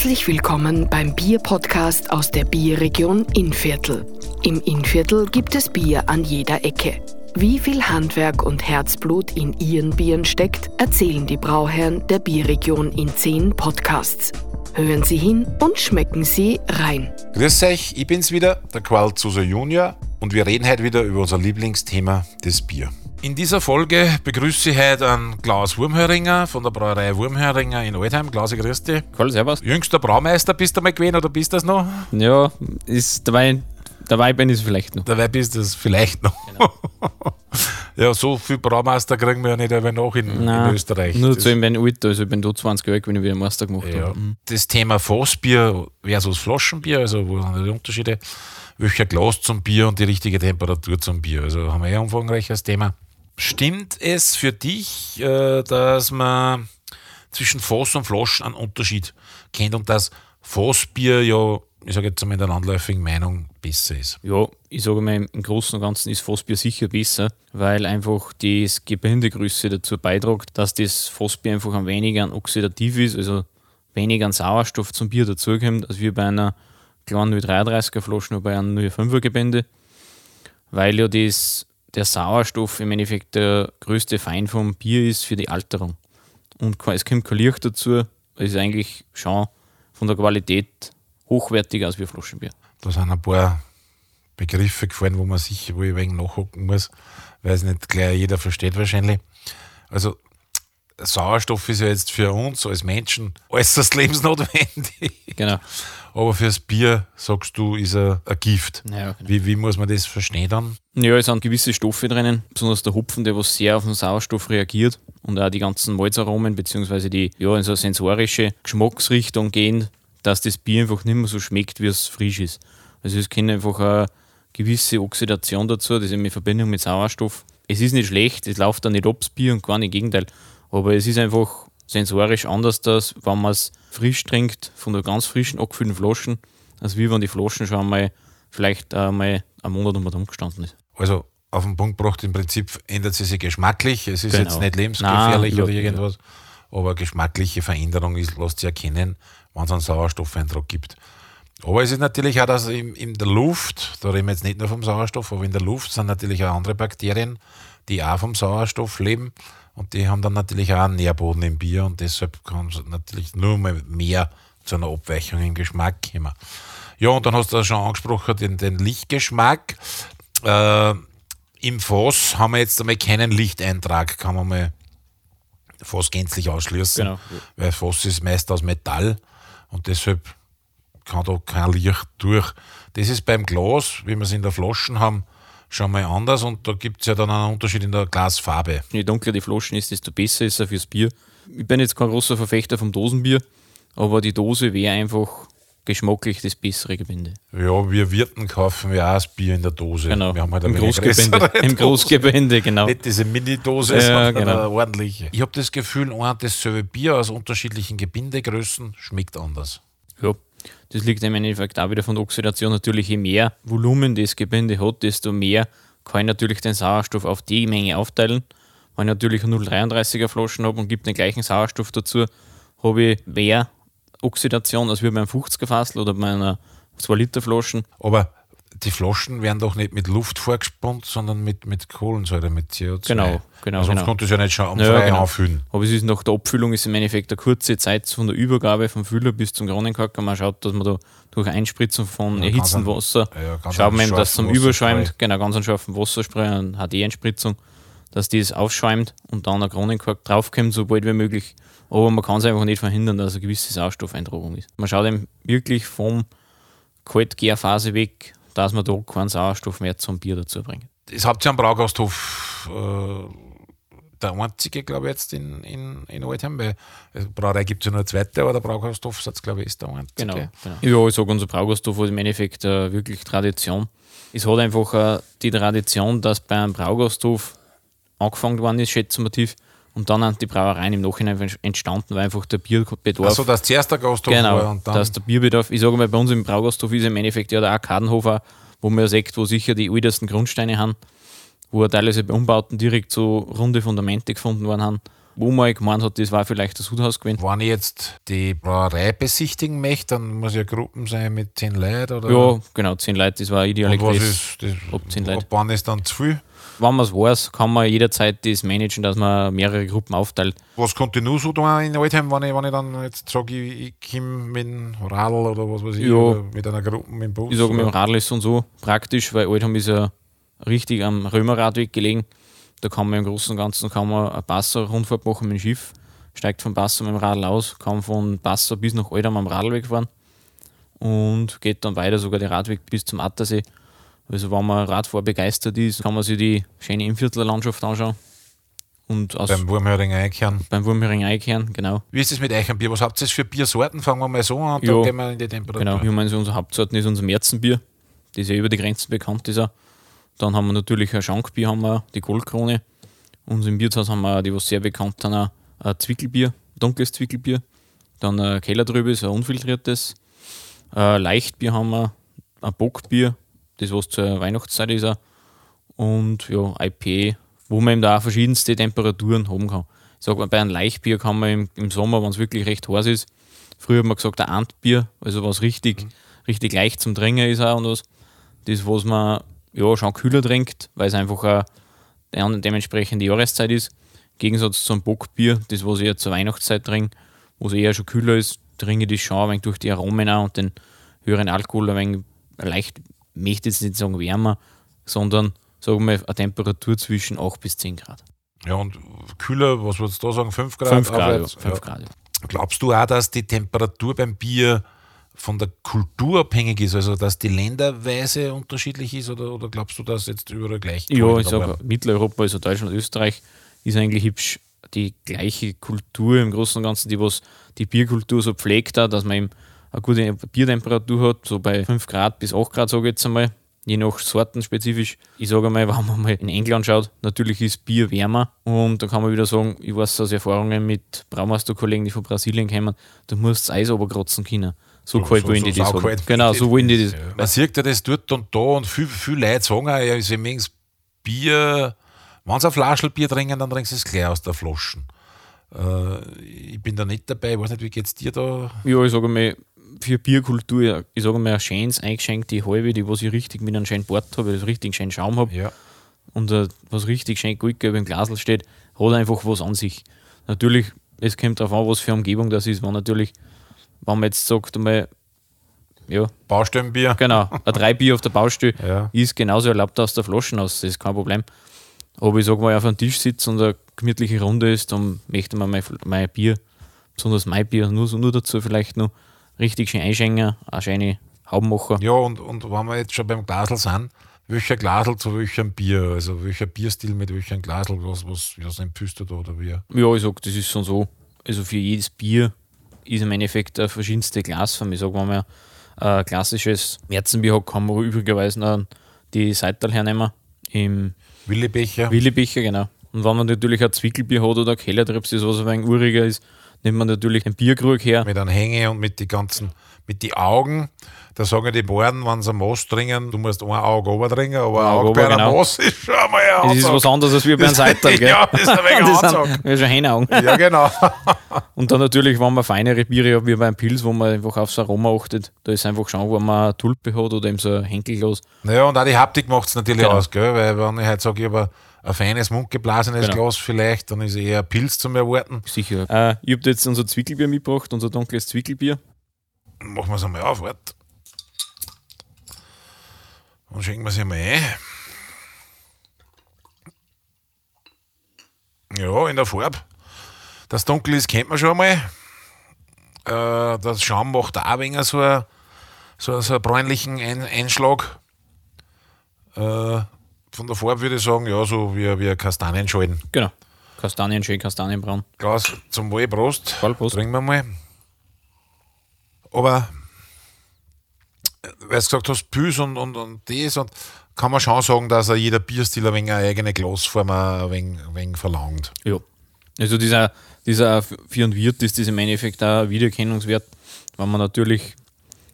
Herzlich willkommen beim Bier-Podcast aus der Bierregion Innviertel. Im Innviertel gibt es Bier an jeder Ecke. Wie viel Handwerk und Herzblut in ihren Bieren steckt, erzählen die Brauherren der Bierregion in zehn Podcasts. Hören Sie hin und schmecken Sie rein. Grüß euch, ich bin's wieder, der Qual Zuser Junior und wir reden heute wieder über unser Lieblingsthema, das Bier. In dieser Folge begrüße ich heute einen Klaus Wurmhöringer von der Brauerei Wurmhöringer in Altheim. Klaus, grüß dich. Cool, servus. Jüngster Braumeister bist du mal gewesen oder bist du das noch? Ja, ist dabei, dabei bin ich es vielleicht noch. Dabei bist du es vielleicht noch. Genau. ja, so viel Braumeister kriegen wir ja nicht einfach noch in, Nein, in Österreich. Nur Das- zu ihm, wenn ich alt, also ich bin da 20 Jahre, wenn ich wieder Meister gemacht Ja. habe. Mhm. Das Thema Fassbier versus Flaschenbier, also wo sind die Unterschiede? Welcher Glas zum Bier und die richtige Temperatur zum Bier? Also haben wir ja ein umfangreiches Thema. Stimmt es für dich, äh, dass man zwischen Fass und Flaschen einen Unterschied kennt und dass Fassbier ja, ich sage jetzt einmal in der landläufigen Meinung, besser ist? Ja, ich sage mal, im Großen und Ganzen ist Fassbier sicher besser, weil einfach die Gebindegröße dazu beiträgt, dass das Fassbier einfach ein weniger an oxidativ ist, also weniger an Sauerstoff zum Bier dazukommt, als wie bei einer kleinen 0,33er Flasche oder bei einem 0,5er Gebinde, weil ja das, der Sauerstoff im Endeffekt der größte Feind vom Bier ist für die Alterung. Und es kommt kein Licht dazu, es ist eigentlich schon von der Qualität hochwertiger als wie Flaschenbier. Da sind ein paar Begriffe gefallen, wo man sich wo ich ein wenig nachhocken muss, weil es nicht gleich jeder versteht wahrscheinlich. Also Sauerstoff ist ja jetzt für uns als Menschen äußerst lebensnotwendig. Genau. Aber fürs Bier, sagst du, ist er ein Gift. Ja, genau. Wie, wie muss man das verstehen dann? Ja, es sind gewisse Stoffe drinnen, besonders der Hopfen, der was sehr auf den Sauerstoff reagiert und auch die ganzen Malzaromen beziehungsweise die ja, in so eine sensorische Geschmacksrichtung gehen, dass das Bier einfach nicht mehr so schmeckt, wie es frisch ist. Also es kommt einfach eine gewisse Oxidation dazu, das ist eben in Verbindung mit Sauerstoff. Es ist nicht schlecht, es läuft dann nicht ab, das Bier und gar nicht im Gegenteil. Aber es ist einfach sensorisch anders, dass, wenn man es frisch trinkt, von der ganz frischen, abgefüllten Flaschen, als wie wenn die Flaschen schon einmal vielleicht einmal einen Monat um umgestanden ist. Also auf den Punkt gebracht, im Prinzip ändert sie sich geschmacklich. Es ist Genau. jetzt nicht lebensgefährlich Nein, oder irgendwas, aber geschmackliche Veränderung ist, lässt sich erkennen, wenn es einen Sauerstoffeindruck gibt. Aber es ist natürlich auch, dass in, in der Luft, da reden wir jetzt nicht nur vom Sauerstoff, aber in der Luft sind natürlich auch andere Bakterien, die auch vom Sauerstoff leben und die haben dann natürlich auch einen Nährboden im Bier und deshalb kann es natürlich nur mehr zu einer Abweichung im Geschmack kommen. Ja, und dann hast du schon angesprochen, den, den Lichtgeschmack. Äh, Im Fass haben wir jetzt einmal keinen Lichteintrag, kann man mal Fass gänzlich ausschließen. Genau. Weil Fass ist meist aus Metall und deshalb kann da kein Licht durch. Das ist beim Glas, wie wir es in der Flaschen haben, schon mal anders und da gibt es ja dann einen Unterschied in der Glasfarbe. Je dunkler die Flaschen ist, desto besser ist er fürs Bier. Ich bin jetzt kein großer Verfechter vom Dosenbier, aber die Dose wäre einfach geschmacklich das bessere Gebinde. Ja, wir Wirten kaufen ja auch das Bier in der Dose. Genau. Wir haben halt Im Großgebinde. Im. Großgebinde, genau. Nicht diese Mini-Dose, Ja, sondern genau. eine ordentliche. Ich habe das Gefühl, ein dasselbe Bier aus unterschiedlichen Gebindegrößen schmeckt anders. Ja, das liegt im Endeffekt auch wieder von der Oxidation. Natürlich, je mehr Volumen das Gebinde hat, desto mehr kann ich natürlich den Sauerstoff auf die Menge aufteilen. Wenn ich natürlich eine 0,33er Flaschen habe und gibt den gleichen Sauerstoff dazu, habe ich mehr Oxidation als wie beim 50er Fassel oder bei einer 2 Liter Flaschen. Aber die Flaschen werden doch nicht mit Luft vorgespannt, sondern mit, mit Kohlensäure, mit CO2. Genau, genau, Sonst genau. konnte es ja nicht schon Ja, frei genau. anfüllen. Aber es ist nach der Abfüllung ist im Endeffekt eine kurze Zeit von der Übergabe vom Füller bis zum Kronenkacker. Man schaut, dass man da durch Einspritzen von Ja, erhitztem Wasser, ja, schaut man eben, dass es zum Überschäumt, genau, ganz einen scharfen Wasserspray, eine HD-Einspritzung, dass das aufschäumt und dann ein Kronenkalk draufkommt, so bald wie möglich. Aber man kann es einfach nicht verhindern, dass eine gewisse Sauerstoffeintragung ist. Man schaut eben wirklich vom Kaltgärphase weg, dass man da keinen Sauerstoff mehr zum Bier dazu bringt. Das habt ihr am Braugasthof äh, der einzige, glaube ich, jetzt in, in, in Altheim, weil äh, Brauerei gibt es ja nur eine zweite, aber der Braugasthof ist, glaube ich, ist der einzige. Genau. genau. Ja, ich sage, unser Braugasthof hat im Endeffekt äh, wirklich Tradition. Es hat einfach äh, die Tradition, dass bei einem Braugasthof angefangen worden ist, schätzen wir tief, und dann sind die Brauereien im Nachhinein entstanden, weil einfach der Bierbedarf. Also, dass zuerst der Gasthof genau, war und dann. dass der Bierbedarf, ich sage mal, bei uns im Braugasthof ist im Endeffekt ja der Arkadenhof, auch, wo man sagt, wo sicher die ältesten Grundsteine haben, wo teilweise bei Umbauten direkt so runde Fundamente gefunden worden haben, wo man gemeint hat, das war vielleicht das Huthaus gewesen. Wenn ich jetzt die Brauerei besichtigen möchte, dann muss ja Gruppen sein mit 10 Leuten oder? Ja, genau, 10 Leute, das war ideal. Und was ist das? Ab 10 Leute. Ab wann ist dann zu viel? Wenn man es weiß, kann man jederzeit das managen, dass man mehrere Gruppen aufteilt. Was konnte ich nur so da in Altheim, wenn ich, wenn ich dann jetzt sage, ich, ich komme mit dem Radl oder was weiß ich, Ja. mit einer Gruppe mit dem Bus? Ich sage, mit dem? Radl ist und so praktisch, weil Altheim ist ja richtig am Römerradweg gelegen. Da kann man im Großen und Ganzen kann man eine Passer-Rundfahrt machen mit dem Schiff, steigt von Passer mit dem Radl aus, kann von Passer bis nach Altheim am Radlweg fahren und geht dann weiter sogar den Radweg bis zum Attersee. Also wenn man Radfahr begeistert ist, kann man sich die schöne Innviertler-Landschaft anschauen. Und Beim Wurmhöring einkehren. beim Wurmhering einkehren, genau. Wie ist es mit euch am Bier? Was habt ihr für Biersorten? Fangen wir mal so an und Ja. dann gehen wir in die Temperatur. Genau, ich meine, unsere Hauptsorten ist unser Märzenbier, das ja über die Grenzen bekannt ist. Auch. Dann haben wir natürlich ein Schankbier, haben wir die Goldkrone. Und im Wirtshaus haben wir, die was sehr bekannt sind, auch ein Zwickelbier, dunkles Zwickelbier. Dann ein Kellerdrübes, ein unfiltriertes. Ein Leichtbier haben wir, ein Bockbier, das was zur Weihnachtszeit ist. Auch. Und ja, IPA, wo man eben da auch verschiedenste Temperaturen haben kann. Ich sag mal, bei einem Leichtbier kann man im, im Sommer, wenn es wirklich recht heiß ist, früher hat man gesagt, ein Antbier, also was richtig, richtig leicht zum Trinken ist auch und was. Das, was man ja schon kühler trinkt, weil es einfach auch eine dementsprechende Jahreszeit ist. Im Gegensatz zum Bockbier, das, was ich eher zur Weihnachtszeit trinke, wo es eher schon kühler ist, trinke ich das schon ein wenig durch die Aromen auch und den höheren Alkohol ein wenig leicht, ich möchte jetzt nicht sagen wärmer, sondern sagen wir eine Temperatur zwischen 8 bis 10 Grad. Ja, und kühler, was würdest du da sagen? 5 Grad? 5 Grad, ja, aufwärts? 5 Ja. Grad. ja. Glaubst du auch, dass die Temperatur beim Bier von der Kultur abhängig ist, also dass die Länderweise unterschiedlich ist oder, oder glaubst du, dass jetzt überall gleich Ja, ich sage? Mitteleuropa, also Deutschland, Österreich, ist eigentlich hübsch die gleiche Kultur im Großen und Ganzen, die was die Bierkultur so pflegt hat, dass man eben eine gute Biertemperatur hat, so bei 5 Grad bis 8 Grad, sage ich jetzt einmal, je nach Sorten spezifisch. Ich sage einmal, wenn man mal in England schaut, natürlich ist Bier wärmer und da kann man wieder sagen, ich weiß aus Erfahrungen mit Braumeisterkollegen, die von Brasilien kommen, du musst das Eis oberkratzen können. So, kalt wollen die das haben. saukalt Genau, so wollen die das. Ja. Man sieht ja das dort und da und viel, viel Leute sagen auch, ja, mögen das Bier, wenn sie ein Flaschel Bier trinken, dann trinken sie es gleich aus der Flaschen. Äh, ich bin da nicht dabei, ich weiß nicht, wie geht es dir da? Ja, ich sage mal, für Bierkultur, ich sage mal, ein schönes eingeschenkte halbe, die was ich richtig mit einem schönen Bord habe, das richtig schönen Schaum habe Ja. und äh, was richtig schön goldgelb im Glasl steht, hat einfach was an sich. Natürlich, es kommt darauf an, was für Umgebung das ist. Wenn natürlich, wenn man jetzt sagt, einmal, ja, Baustellenbier. genau, ein drei Bier auf der Baustelle Ja. ist genauso erlaubt aus der Flaschen aus, das ist kein Problem. Aber ich sage mal, auf einem Tisch sitzt und eine gemütliche Runde ist, dann möchte man mein, mein Bier, besonders mein Bier, nur, nur dazu vielleicht noch richtig schön einschenken, eine schöne Haubmacher. Ja, und, und wenn wir jetzt schon beim Glasl sind, welcher Glasl zu welchem Bier? Also welcher Bierstil mit welchem Glasl? Was, was, was empfiehlst du da oder wie? Ja, ich sag, das ist schon so. Also für jedes Bier ist im Endeffekt eine verschiedenste Glasform. Ich sag, wenn man ein klassisches Märzenbier hat, kann man üblicherweise noch die Seital hernehmen. Im Willibecher? Willibecher, genau. Und wenn man natürlich ein Zwickelbier hat oder ein Kellertrips, das was ein wenig uriger ist, nimmt man natürlich einen Bierkrug her. mit einem Hänge und mit die ganzen, mit die Augen. Da sagen die Bauern, wenn sie ein Maß trinken, du musst ein Auge ober trinken, aber ein Auge Auge bei einem genau. Maß ist schon mal ein Das ist was anderes als wie bei einem Seital, gell? Ja, das ist ein wenig das sind ja schon Hänaugen. Ja, genau. Und dann natürlich, wenn man feinere Biere hat, wie beim Pilz, wo man einfach aufs Aroma achtet, da ist einfach schon, wenn man eine Tulpe hat oder eben so ein Henkelglas. Naja, und auch die Haptik macht es natürlich Genau. aus, gell? weil wenn ich halt sage, ich habe ein feines, mundgeblasenes Genau. Glas vielleicht, dann ist eher ein Pilz zum Erwarten. Sicher. Äh, ich habe jetzt unser Zwickelbier mitgebracht, unser dunkles Zwickelbier. Machen wir es einmal auf, warte. Und schenken wir es einmal ein. Ja, in der Farbe. Das Dunkel ist, kennt man schon einmal. Äh, das Schaum macht auch ein wenig so, ein, so, so einen bräunlichen ein Einschlag. Äh, von der Farbe würde ich sagen, ja, so wie, wie Kastanienschalen. Genau. Kastanien, schön Kastanienbraun. Glas zum Wohl, Prost. Voll Prost. Trinken wir mal. Aber, äh, weil du gesagt hast, Pils und, und, und das, und kann man schon sagen, dass jeder Bierstil ein wenig eine eigene Glasform ein wenig, ein wenig verlangt. Ja. Also dieser, dieser für einen Wirt ist das im Endeffekt auch ein Wiedererkennungswert, wenn man natürlich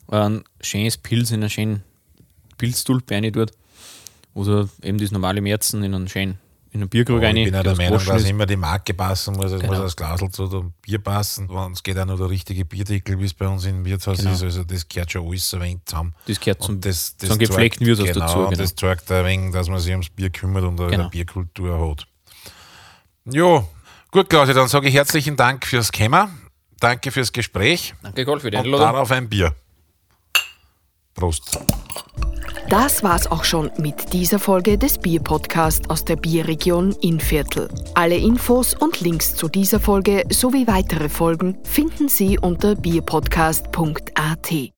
ein schönes Pilz in einen schönen Pilztulpe rein tut oder eben das normale Märzen in einen schönen, in einen Bierkrug rein. ich bin ja der Meinung, dass ist. immer die Marke passen muss. Es Genau. muss das Glasl zu dem Bier passen. Und es geht auch noch der richtige Bierdeckel, wie es bei uns im Wirtshaus Genau. ist. Also das gehört schon alles ein wenig zusammen. Das gehört zum, Und das, das zum gepflegten Wirtshaus genau, dazu. und Genau. das zeigt ein wenig, dass man sich ums Bier kümmert und eine Genau. Bierkultur hat. Jo, gut, Claudia, dann sage ich herzlichen Dank fürs Kämmer. Danke fürs Gespräch Danke, Karl, für die und Einladung. darauf ein Bier. Prost. Das war's auch schon mit dieser Folge des Bierpodcast aus der Bierregion Innviertel. Alle Infos und Links zu dieser Folge sowie weitere Folgen finden Sie unter bierpodcast.at.